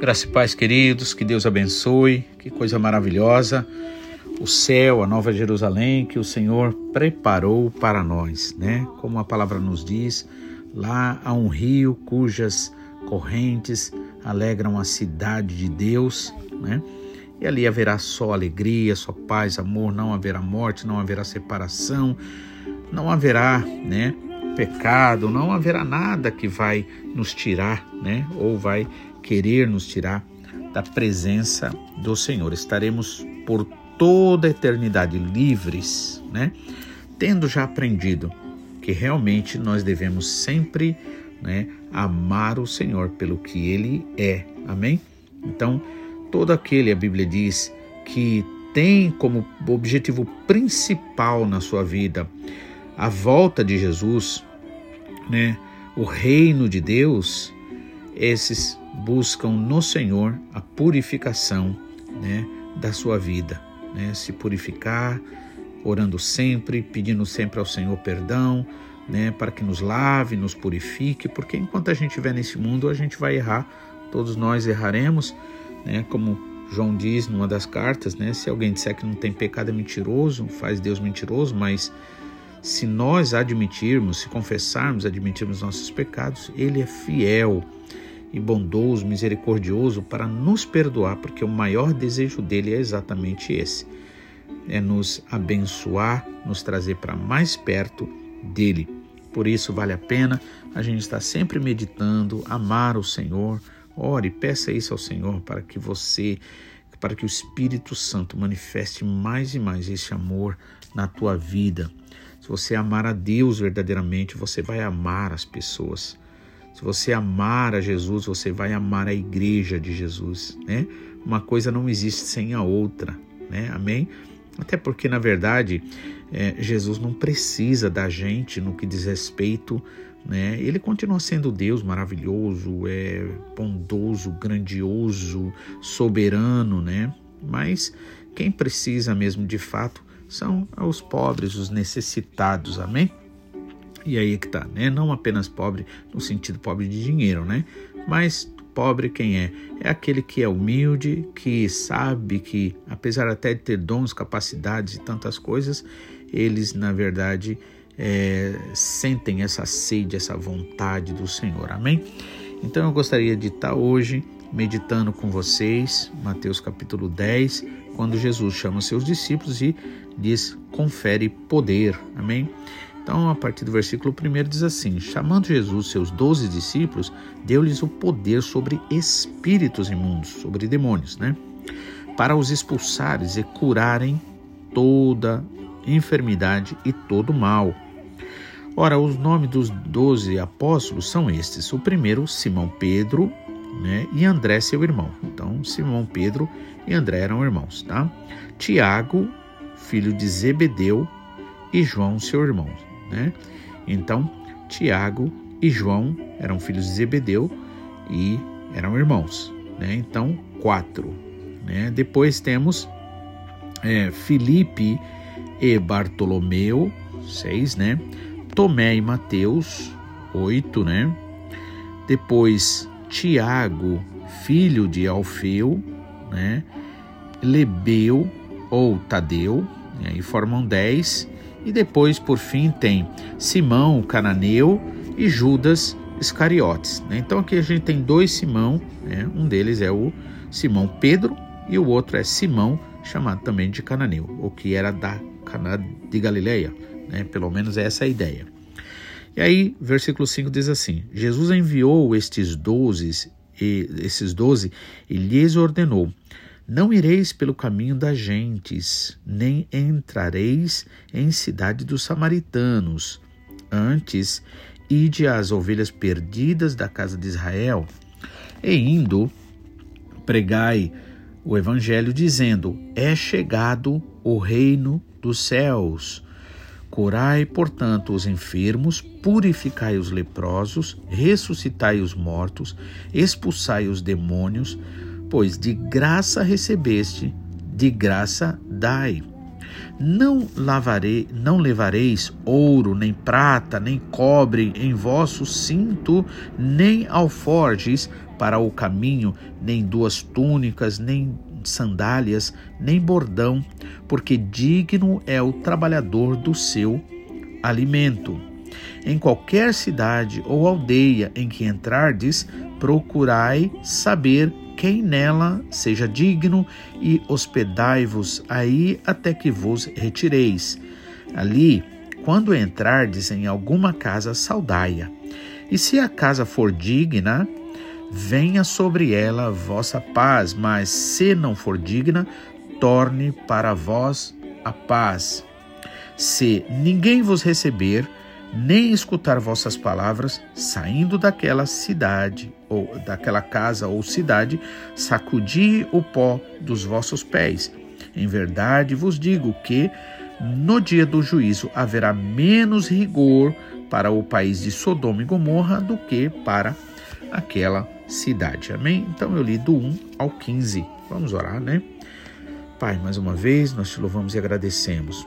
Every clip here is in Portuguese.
Graça e paz, queridos, que Deus abençoe, que coisa maravilhosa. O céu, a nova Jerusalém que o Senhor preparou para nós, né? Como a palavra nos diz, lá há um rio cujas correntes alegram a cidade de Deus, né? E ali haverá só alegria, só paz, amor, não haverá morte, não haverá separação, não haverá, né, pecado, não haverá nada que vai nos tirar, né, ou vai querer nos tirar da presença do Senhor. Estaremos por toda a eternidade livres, né? Tendo já aprendido que realmente nós devemos sempre, né, amar o Senhor pelo que ele é. Amém? Então, todo aquele, a Bíblia diz, que tem como objetivo principal na sua vida a volta de Jesus, né, o reino de Deus, esses buscam no Senhor a purificação né, da sua vida, né, se purificar, orando sempre, pedindo sempre ao Senhor perdão, né, para que nos lave, nos purifique, porque enquanto a gente estiver nesse mundo, a gente vai errar, todos nós erraremos, né, como João diz numa das cartas, né, se alguém disser que não tem pecado é mentiroso, faz Deus mentiroso, mas se nós admitirmos, se confessarmos, admitirmos nossos pecados, Ele é fiel e bondoso, misericordioso para nos perdoar, porque o maior desejo dele é exatamente esse: é nos abençoar, nos trazer para mais perto dele. Por isso vale a pena a gente estar sempre meditando, amar o Senhor. Ore, peça isso ao Senhor para que você, para que o Espírito Santo manifeste mais e mais esse amor na tua vida. Se você amar a Deus verdadeiramente, você vai amar as pessoas. Se você amar a Jesus, você vai amar a igreja de Jesus, né? Uma coisa não existe sem a outra, né? Amém? Até porque, na verdade, é, Jesus não precisa da gente no que diz respeito, né? Ele continua sendo Deus maravilhoso, é bondoso, grandioso, soberano, né? Mas quem precisa mesmo de fato são os pobres, os necessitados, amém? E aí é que tá, né? Não apenas pobre no sentido pobre de dinheiro, né? Mas pobre quem é? É aquele que é humilde, que sabe que, apesar até de ter dons, capacidades e tantas coisas, eles, na verdade, é, sentem essa sede, essa vontade do Senhor. Amém? Então eu gostaria de estar hoje meditando com vocês, Mateus capítulo 10, quando Jesus chama seus discípulos e diz: confere poder. Amém? Então, a partir do versículo 1 diz assim: Chamando Jesus seus doze discípulos, deu-lhes o poder sobre espíritos imundos, sobre demônios, né? Para os expulsares e curarem toda enfermidade e todo mal. Ora, os nomes dos doze apóstolos são estes: o primeiro, Simão Pedro, né? E André, seu irmão. Então, Simão Pedro e André eram irmãos, tá? Tiago, filho de Zebedeu, e João, seu irmão né? Então, Tiago e João eram filhos de Zebedeu e eram irmãos, né? Então, quatro. Né? Depois temos é, Filipe e Bartolomeu, seis, né? Tomé e Mateus, oito, né? Depois Tiago, filho de Alfeu, né? Lebeu ou Tadeu, e aí formam dez. E depois, por fim, tem Simão, o cananeu, e Judas Iscariotes. Né? Então aqui a gente tem dois Simão, né? um deles é o Simão Pedro e o outro é Simão, chamado também de cananeu, o que era da Cana de Galileia. Né? Pelo menos essa é a ideia. E aí, versículo 5 diz assim: Jesus enviou estes doze, esses doze e lhes ordenou: não ireis pelo caminho das gentes, nem entrareis em cidade dos samaritanos. Antes, ide às ovelhas perdidas da casa de Israel. E indo, pregai o evangelho, dizendo: É chegado o reino dos céus. Curai, portanto, os enfermos, purificai os leprosos, ressuscitai os mortos, expulsai os demônios, pois de graça recebeste, de graça dai. Não lavarei, não levareis ouro, nem prata, nem cobre em vosso cinto, nem alforjes para o caminho, nem duas túnicas, nem sandálias, nem bordão, porque digno é o trabalhador do seu alimento. Em qualquer cidade ou aldeia em que entrardes, procurai saber quem nela seja digno e hospedai-vos aí até que vos retireis. Ali, quando entrardes em alguma casa, saudai-a. E se a casa for digna, venha sobre ela vossa paz, mas se não for digna, torne para vós a paz. Se ninguém vos receber, nem escutar vossas palavras, saindo daquela cidade ou daquela casa ou cidade, sacudi o pó dos vossos pés. Em verdade vos digo que no dia do juízo haverá menos rigor para o país de Sodoma e Gomorra do que para aquela cidade. Amém? Então eu li do 1 ao 15. Vamos orar, né? Pai, mais uma vez nós te louvamos e agradecemos.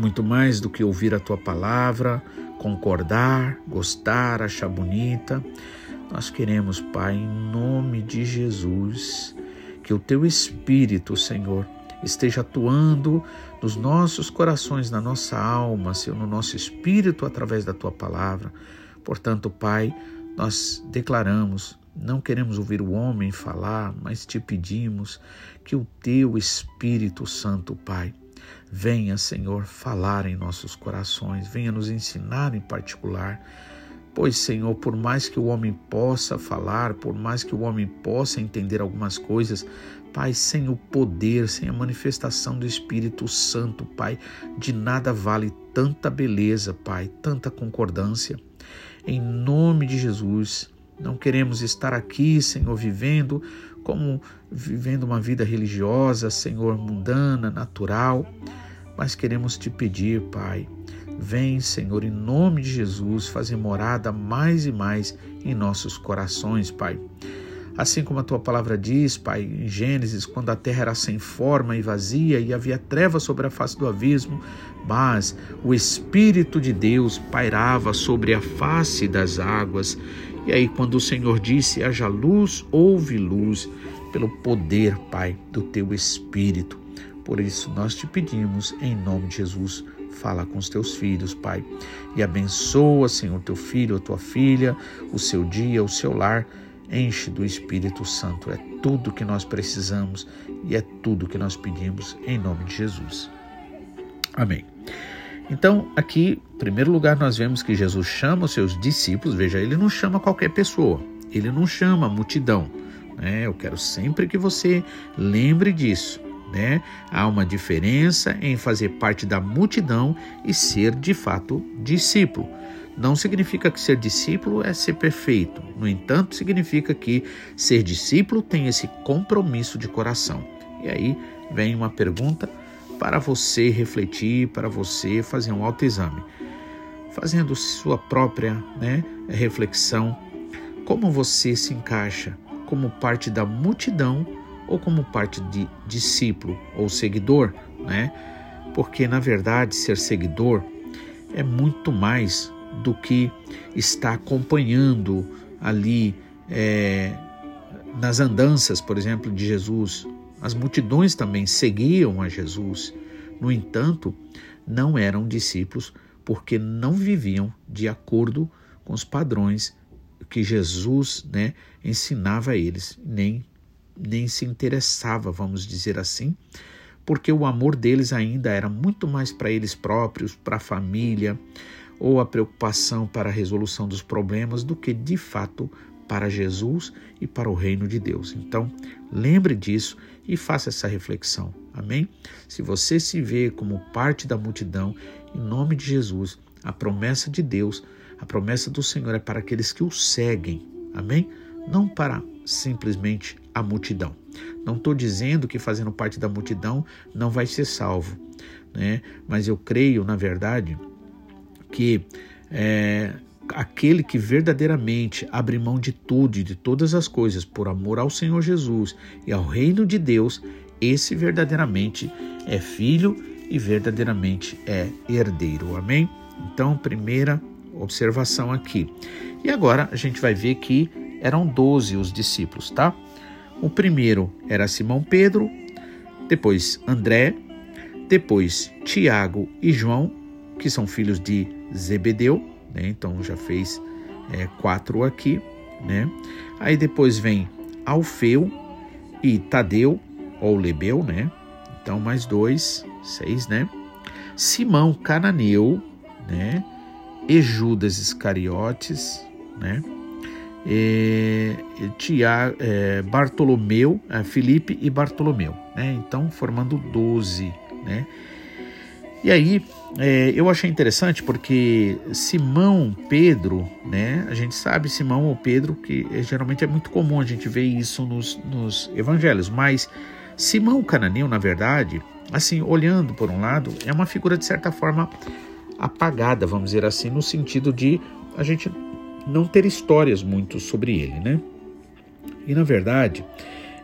Muito mais do que ouvir a tua palavra, concordar, gostar, achar bonita. Nós queremos, Pai, em nome de Jesus, que o teu Espírito, Senhor, esteja atuando nos nossos corações, na nossa alma, Senhor, no nosso espírito através da tua palavra. Portanto, Pai, nós declaramos não queremos ouvir o homem falar, mas te pedimos que o teu Espírito Santo, Pai, venha, Senhor, falar em nossos corações, venha nos ensinar em particular. Pois, Senhor, por mais que o homem possa falar, por mais que o homem possa entender algumas coisas, Pai, sem o poder, sem a manifestação do Espírito Santo, Pai, de nada vale tanta beleza, Pai, tanta concordância. Em nome de Jesus, não queremos estar aqui, Senhor, vivendo como vivendo uma vida religiosa, Senhor, mundana, natural, mas queremos te pedir, Pai, vem, Senhor, em nome de Jesus, fazer morada mais e mais em nossos corações, Pai. Assim como a tua palavra diz, Pai, em Gênesis, quando a terra era sem forma e vazia e havia trevas sobre a face do abismo, mas o Espírito de Deus pairava sobre a face das águas. E aí, quando o Senhor disse: haja luz, houve luz, pelo poder, Pai, do teu Espírito. Por isso, nós te pedimos, em nome de Jesus, fala com os teus filhos, Pai, e abençoa, Senhor, teu filho ou tua filha, o seu dia, o seu lar. Enche do Espírito Santo. É tudo que nós precisamos e é tudo que nós pedimos em nome de Jesus. Amém. Então, aqui, em primeiro lugar, nós vemos que Jesus chama os seus discípulos. Veja, ele não chama qualquer pessoa, ele não chama a multidão. Né? Eu quero sempre que você lembre disso. Né? Há uma diferença em fazer parte da multidão e ser de fato discípulo. Não significa que ser discípulo é ser perfeito. No entanto, significa que ser discípulo tem esse compromisso de coração. E aí vem uma pergunta para você refletir, para você fazer um autoexame. Fazendo sua própria né, reflexão, como você se encaixa como parte da multidão ou como parte de discípulo ou seguidor, né? Porque na verdade ser seguidor é muito mais do que estar acompanhando ali é, nas andanças, por exemplo, de Jesus, as multidões também seguiam a Jesus. No entanto, não eram discípulos porque não viviam de acordo com os padrões que Jesus né, ensinava a eles, nem, nem se interessava, vamos dizer assim, porque o amor deles ainda era muito mais para eles próprios, para a família, ou a preocupação para a resolução dos problemas, do que de fato para Jesus e para o reino de Deus. Então, lembre disso e faça essa reflexão. Amém? Se você se vê como parte da multidão, em nome de Jesus, a promessa de Deus, a promessa do Senhor é para aqueles que o seguem. Amém? Não para simplesmente a multidão. Não estou dizendo que fazendo parte da multidão não vai ser salvo, né? mas eu creio, na verdade, que é, aquele que verdadeiramente abre mão de tudo e de todas as coisas por amor ao Senhor Jesus e ao reino de Deus, esse verdadeiramente é filho e verdadeiramente é herdeiro. Amém? Então, primeira observação aqui. E agora a gente vai ver que eram doze os discípulos, tá? O primeiro era Simão Pedro, depois André, depois Tiago e João, que são filhos de Zebedeu, né? Então já fez é, quatro aqui, né? Aí depois vem Alfeu e Tadeu, ou Lebeu, né? Então mais dois, seis, né? Simão Cananeu, né? E Judas Iscariotes, né? E, Tiago, é, Bartolomeu, é, Felipe e Bartolomeu, né? Então formando doze, né? E aí é, eu achei interessante porque Simão Pedro, né? A gente sabe Simão ou Pedro que é, geralmente é muito comum a gente ver isso nos, nos evangelhos, mas Simão Cananeu, na verdade, assim olhando por um lado, é uma figura de certa forma apagada, vamos dizer assim, no sentido de a gente não ter histórias muito sobre ele, né? E na verdade,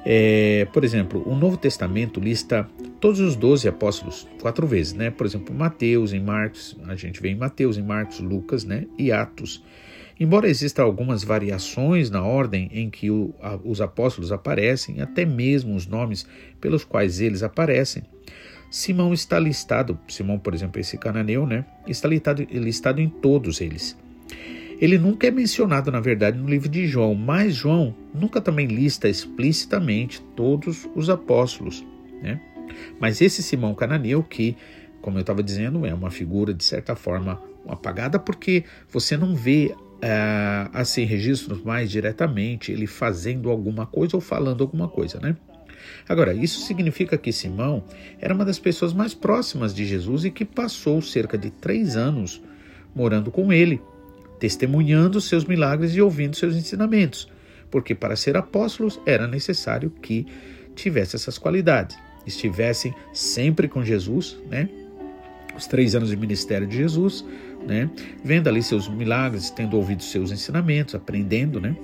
é, por exemplo, o Novo Testamento lista todos os doze apóstolos quatro vezes, né? Por exemplo, Mateus, em Marcos, a gente vê em Mateus, em Marcos, Lucas, né? E Atos. Embora existam algumas variações na ordem em que o, a, os apóstolos aparecem, até mesmo os nomes pelos quais eles aparecem, Simão está listado, Simão, por exemplo, esse cananeu, né? Está listado, listado em todos eles. Ele nunca é mencionado, na verdade, no livro de João, mas João nunca também lista explicitamente todos os apóstolos, né? Mas esse Simão cananeu, que, como eu estava dizendo, é uma figura de certa forma apagada, porque você não vê uh, assim registros mais diretamente ele fazendo alguma coisa ou falando alguma coisa, né? Agora, isso significa que Simão era uma das pessoas mais próximas de Jesus e que passou cerca de três anos morando com ele, testemunhando seus milagres e ouvindo seus ensinamentos, porque para ser apóstolos era necessário que tivesse essas qualidades, estivessem sempre com Jesus, né? Os três anos de ministério de Jesus, né? Vendo ali seus milagres, tendo ouvido seus ensinamentos, aprendendo, né?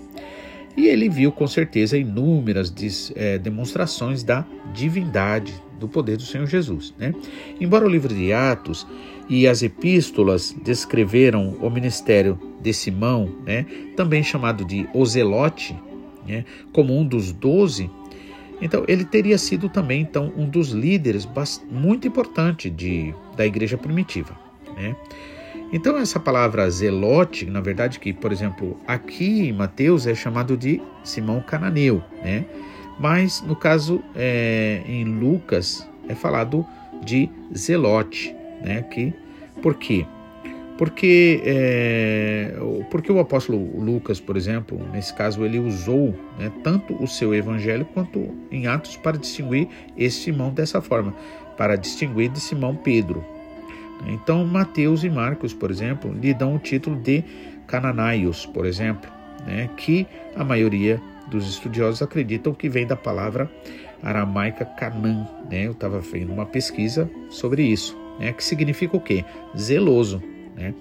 E ele viu com certeza inúmeras é, demonstrações da divindade, do poder do Senhor Jesus. Né? Embora o livro de Atos e as epístolas descreveram o ministério de Simão, né, também chamado de Ozelote, né, como um dos doze, então ele teria sido também então um dos líderes muito importante de, da igreja primitiva. Né? Então essa palavra zelote, na verdade que, por exemplo, aqui em Mateus é chamado de Simão Cananeu, né? Mas no caso é, em Lucas é falado de zelote, né? Que, por quê? Porque, é, porque o apóstolo Lucas, por exemplo, nesse caso, ele usou né, tanto o seu evangelho quanto em Atos para distinguir esse Simão dessa forma, para distinguir de Simão Pedro, então, Mateus e Marcos, por exemplo, lhe dão o título de Cananaios, por exemplo, né, que a maioria dos estudiosos acreditam que vem da palavra aramaica Canã. Né? Eu estava fazendo uma pesquisa sobre isso, né, que significa o quê? Zeloso. Né?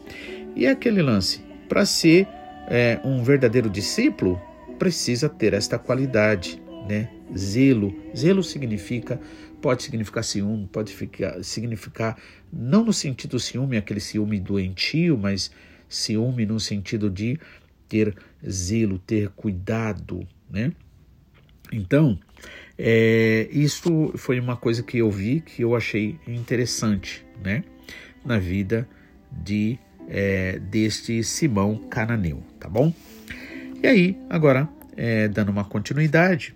E aquele lance, para ser é, um verdadeiro discípulo, precisa ter esta qualidade, né? Zelo. Zelo significa pode significar ciúme, pode ficar, significar, não no sentido ciúme, aquele ciúme doentio, mas ciúme no sentido de ter zelo, ter cuidado, né? Então, é, isso foi uma coisa que eu vi que eu achei interessante, né? Na vida de é, deste Simão Cananeu, tá bom? E aí, agora, é, dando uma continuidade,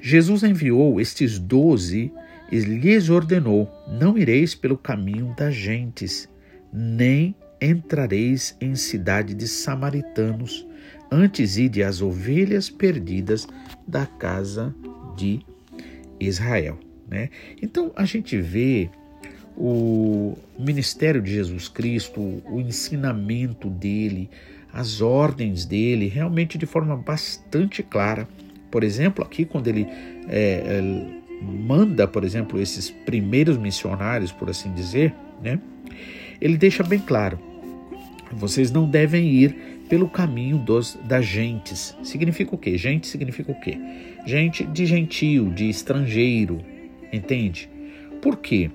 Jesus enviou estes doze e lhes ordenou: Não ireis pelo caminho das gentes, nem entrareis em cidade de samaritanos, antes ide às ovelhas perdidas da casa de Israel. Né? Então a gente vê o ministério de Jesus Cristo, o ensinamento dele, as ordens dele, realmente de forma bastante clara Por exemplo, aqui quando ele é, manda, por exemplo, esses primeiros missionários, por assim dizer, né? Ele deixa bem claro: vocês não devem ir pelo caminho dos das gentes. Significa o quê? Gente significa o quê? Gente de gentio, de estrangeiro, entende? Por quê?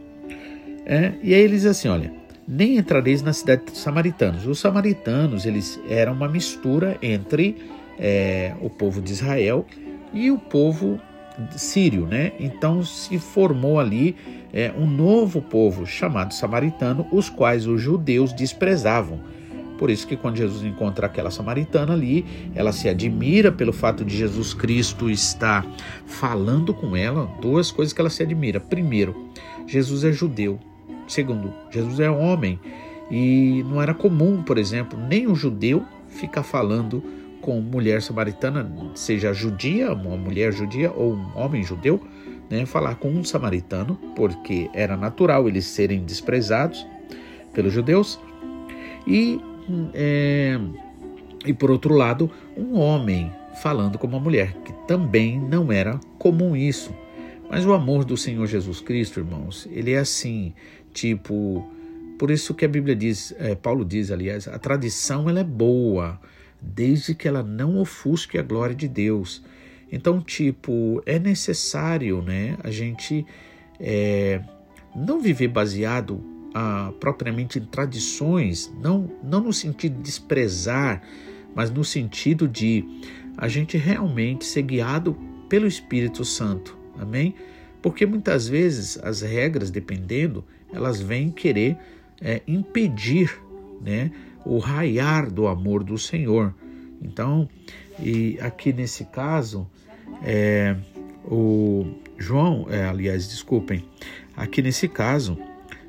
É, e aí eles assim, olha, nem entrareis na cidade dos samaritanos. Os samaritanos eles eram uma mistura entre é, o povo de Israel e o povo sírio, né? Então se formou ali é, um novo povo chamado samaritano, os quais os judeus desprezavam. Por isso que quando Jesus encontra aquela samaritana ali, ela se admira pelo fato de Jesus Cristo estar falando com ela. Duas coisas que ela se admira. Primeiro, Jesus é judeu. Segundo, Jesus é homem. E não era comum, por exemplo, nem um judeu ficar falando com mulher samaritana, seja judia, uma mulher judia ou um homem judeu, né, falar com um samaritano, porque era natural eles serem desprezados pelos judeus. E, é, e por outro lado, um homem falando com uma mulher, que também não era comum isso. Mas o amor do Senhor Jesus Cristo, irmãos, ele é assim, tipo, por isso que a Bíblia diz, é, Paulo diz, aliás, a tradição ela é boa, desde que ela não ofusque a glória de Deus. Então, tipo, é necessário, né, a gente é, não viver baseado ah, propriamente tradições, não, não no sentido de desprezar, mas no sentido de a gente realmente ser guiado pelo Espírito Santo, amém? Porque muitas vezes as regras, dependendo, elas vêm querer é, impedir, né, o raiar do amor do Senhor. Então, e aqui nesse caso, é, o João, é, aliás, desculpem, aqui nesse caso,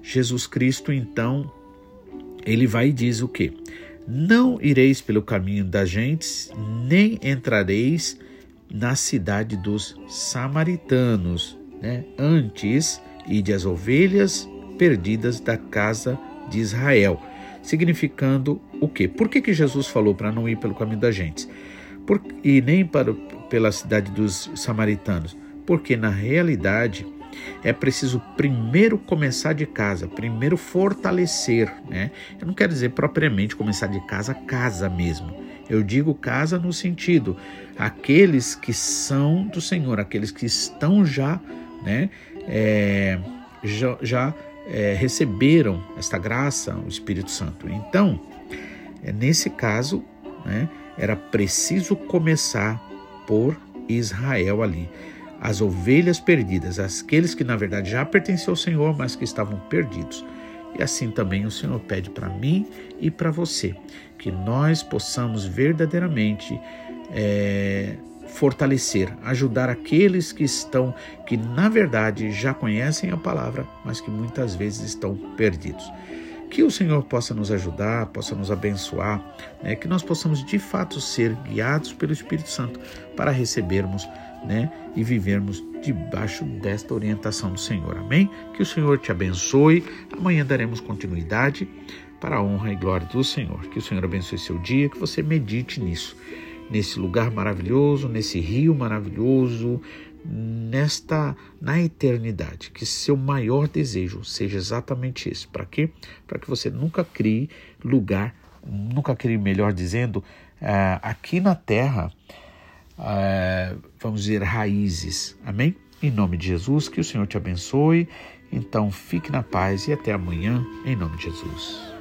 Jesus Cristo, então, ele vai e diz o que? Não ireis pelo caminho das gentes, nem entrareis na cidade dos samaritanos, né? Antes, ide as ovelhas perdidas da casa de Israel significando o quê? Por que, que Jesus falou para não ir pelo caminho da gente? Por, e nem para, pela cidade dos samaritanos? Porque na realidade é preciso primeiro começar de casa, primeiro fortalecer, né? Eu não quero dizer propriamente começar de casa, casa mesmo. Eu digo casa no sentido aqueles que são do Senhor, aqueles que estão já, né? É, já, já é, receberam esta graça, o Espírito Santo. Então, é, nesse caso, né, era preciso começar por Israel ali. As ovelhas perdidas, aqueles que na verdade já pertenciam ao Senhor, mas que estavam perdidos. E assim também o Senhor pede para mim e para você que nós possamos verdadeiramente é, fortalecer, ajudar aqueles que estão, que na verdade já conhecem a palavra, mas que muitas vezes estão perdidos. Que o Senhor possa nos ajudar, possa nos abençoar, né? que nós possamos de fato ser guiados pelo Espírito Santo para recebermos né? e vivermos debaixo desta orientação do Senhor. Amém? Que o Senhor te abençoe. Amanhã daremos continuidade para a honra e glória do Senhor. Que o Senhor abençoe seu dia, que você medite nisso nesse lugar maravilhoso, nesse rio maravilhoso, nesta na eternidade. Que seu maior desejo seja exatamente esse. Para quê? Para que você nunca crie lugar, nunca crie, melhor dizendo, uh, aqui na terra, uh, vamos dizer, raízes. Amém? Em nome de Jesus, que o Senhor te abençoe. Então fique na paz e até amanhã, em nome de Jesus.